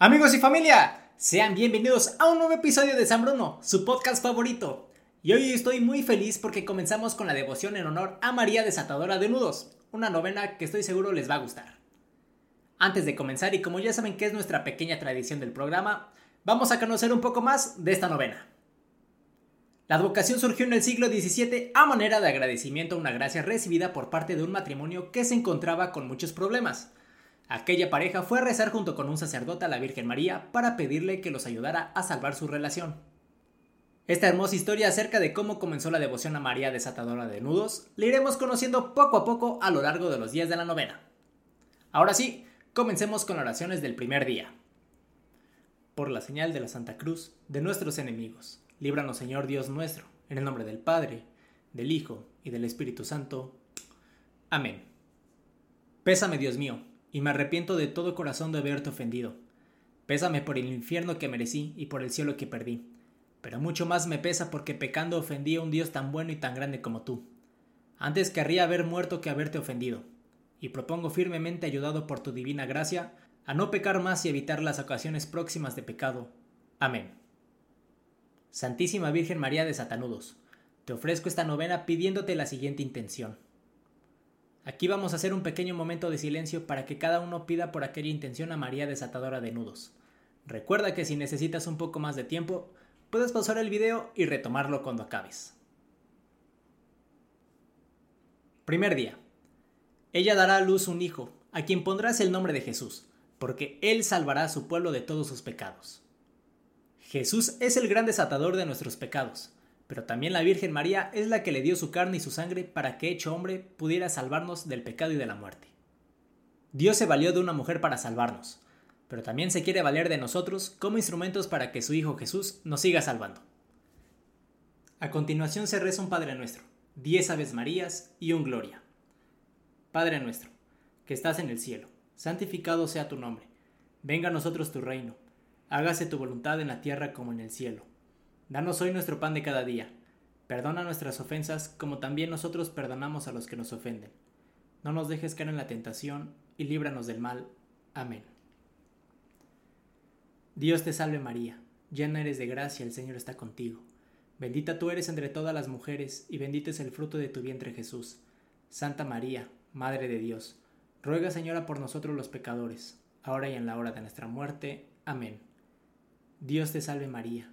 Amigos y familia, sean bienvenidos a un nuevo episodio de San Bruno, su podcast favorito. Y hoy estoy muy feliz porque comenzamos con la devoción en honor a María Desatadora de Nudos, una novena que estoy seguro les va a gustar. Antes de comenzar, y como ya saben que es nuestra pequeña tradición del programa, vamos a conocer un poco más de esta novena. La advocación surgió en el siglo XVII a manera de agradecimiento a una gracia recibida por parte de un matrimonio que se encontraba con muchos problemas Aquella pareja fue a rezar junto con un sacerdote a la Virgen María para pedirle que los ayudara a salvar su relación. Esta hermosa historia acerca de cómo comenzó la devoción a María desatadora de nudos la iremos conociendo poco a poco a lo largo de los días de la novena. Ahora sí, comencemos con oraciones del primer día. Por la señal de la Santa Cruz de nuestros enemigos, líbranos Señor Dios nuestro, en el nombre del Padre, del Hijo y del Espíritu Santo. Amén. Pésame Dios mío y me arrepiento de todo corazón de haberte ofendido. Pésame por el infierno que merecí y por el cielo que perdí. Pero mucho más me pesa porque pecando ofendí a un Dios tan bueno y tan grande como tú. Antes querría haber muerto que haberte ofendido, y propongo firmemente, ayudado por tu divina gracia, a no pecar más y evitar las ocasiones próximas de pecado. Amén. Santísima Virgen María de Satanudos, te ofrezco esta novena pidiéndote la siguiente intención Aquí vamos a hacer un pequeño momento de silencio para que cada uno pida por aquella intención a María desatadora de nudos. Recuerda que si necesitas un poco más de tiempo, puedes pausar el video y retomarlo cuando acabes. Primer día. Ella dará a luz un hijo, a quien pondrás el nombre de Jesús, porque él salvará a su pueblo de todos sus pecados. Jesús es el gran desatador de nuestros pecados pero también la Virgen María es la que le dio su carne y su sangre para que hecho hombre pudiera salvarnos del pecado y de la muerte. Dios se valió de una mujer para salvarnos, pero también se quiere valer de nosotros como instrumentos para que su Hijo Jesús nos siga salvando. A continuación se reza un Padre nuestro, diez Aves Marías y un Gloria. Padre nuestro, que estás en el cielo, santificado sea tu nombre, venga a nosotros tu reino, hágase tu voluntad en la tierra como en el cielo. Danos hoy nuestro pan de cada día. Perdona nuestras ofensas como también nosotros perdonamos a los que nos ofenden. No nos dejes caer en la tentación y líbranos del mal. Amén. Dios te salve María, llena eres de gracia, el Señor está contigo. Bendita tú eres entre todas las mujeres y bendito es el fruto de tu vientre Jesús. Santa María, Madre de Dios, ruega Señora por nosotros los pecadores, ahora y en la hora de nuestra muerte. Amén. Dios te salve María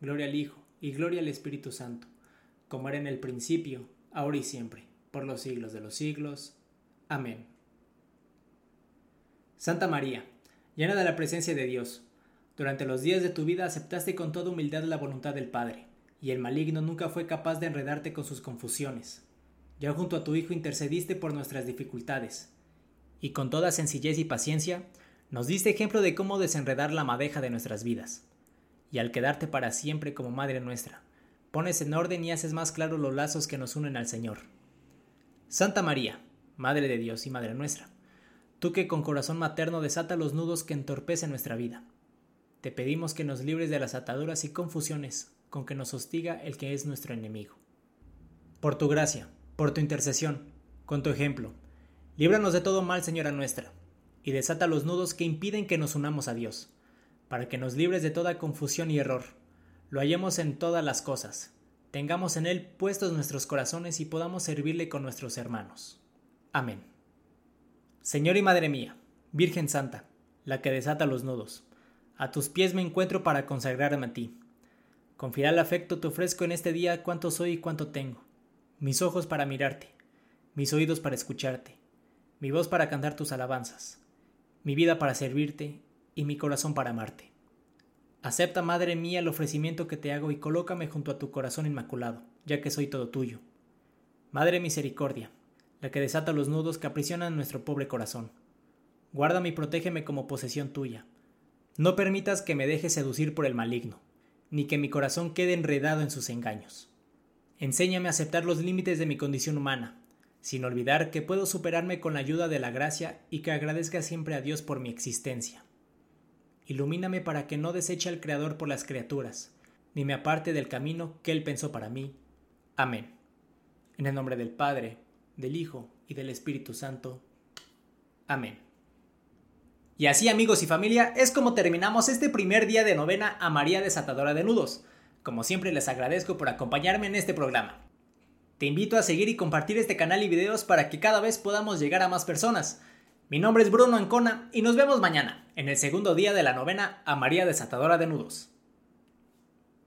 gloria al Hijo y gloria al Espíritu Santo, como era en el principio, ahora y siempre, por los siglos de los siglos. Amén. Santa María, llena de la presencia de Dios, durante los días de tu vida aceptaste con toda humildad la voluntad del Padre y el maligno nunca fue capaz de enredarte con sus confusiones. Ya junto a tu Hijo intercediste por nuestras dificultades, y con toda sencillez y paciencia nos diste ejemplo de cómo desenredar la madeja de nuestras vidas. Y al quedarte para siempre como Madre nuestra, pones en orden y haces más claros los lazos que nos unen al Señor. Santa María, Madre de Dios y Madre nuestra, tú que con corazón materno desata los nudos que entorpecen nuestra vida, te pedimos que nos libres de las ataduras y confusiones con que nos hostiga el que es nuestro enemigo. Por tu gracia, por tu intercesión, con tu ejemplo, líbranos de todo mal, Señora nuestra, y desata los nudos que impiden que nos unamos a Dios, para que nos libres de toda confusión y error, lo hallemos en todas las cosas, tengamos en Él puestos nuestros corazones y podamos servirle con nuestros hermanos. Amén. Señor y Madre mía, Virgen Santa, la que desata los nudos, a tus pies me encuentro para consagrarme a ti con fiel afecto te ofrezco en este día cuánto soy y cuánto tengo. Mis ojos para mirarte, mis oídos para escucharte, mi voz para cantar tus alabanzas, mi vida para servirte y mi corazón para amarte. Acepta, Madre mía, el ofrecimiento que te hago y colócame junto a tu corazón inmaculado, ya que soy todo tuyo. Madre misericordia, la que desata los nudos que aprisionan nuestro pobre corazón. Guárdame y protégeme como posesión tuya. No permitas que me dejes seducir por el maligno ni que mi corazón quede enredado en sus engaños. Enséñame a aceptar los límites de mi condición humana, sin olvidar que puedo superarme con la ayuda de la gracia y que agradezca siempre a Dios por mi existencia. Ilumíname para que no deseche al Creador por las criaturas, ni me aparte del camino que Él pensó para mí. Amén. En el nombre del Padre, del Hijo y del Espíritu Santo. Amén. Y así amigos y familia es como terminamos este primer día de novena a María Desatadora de Nudos. Como siempre les agradezco por acompañarme en este programa. Te invito a seguir y compartir este canal y videos para que cada vez podamos llegar a más personas. Mi nombre es Bruno Ancona y nos vemos mañana, en el segundo día de la novena a María Desatadora de Nudos.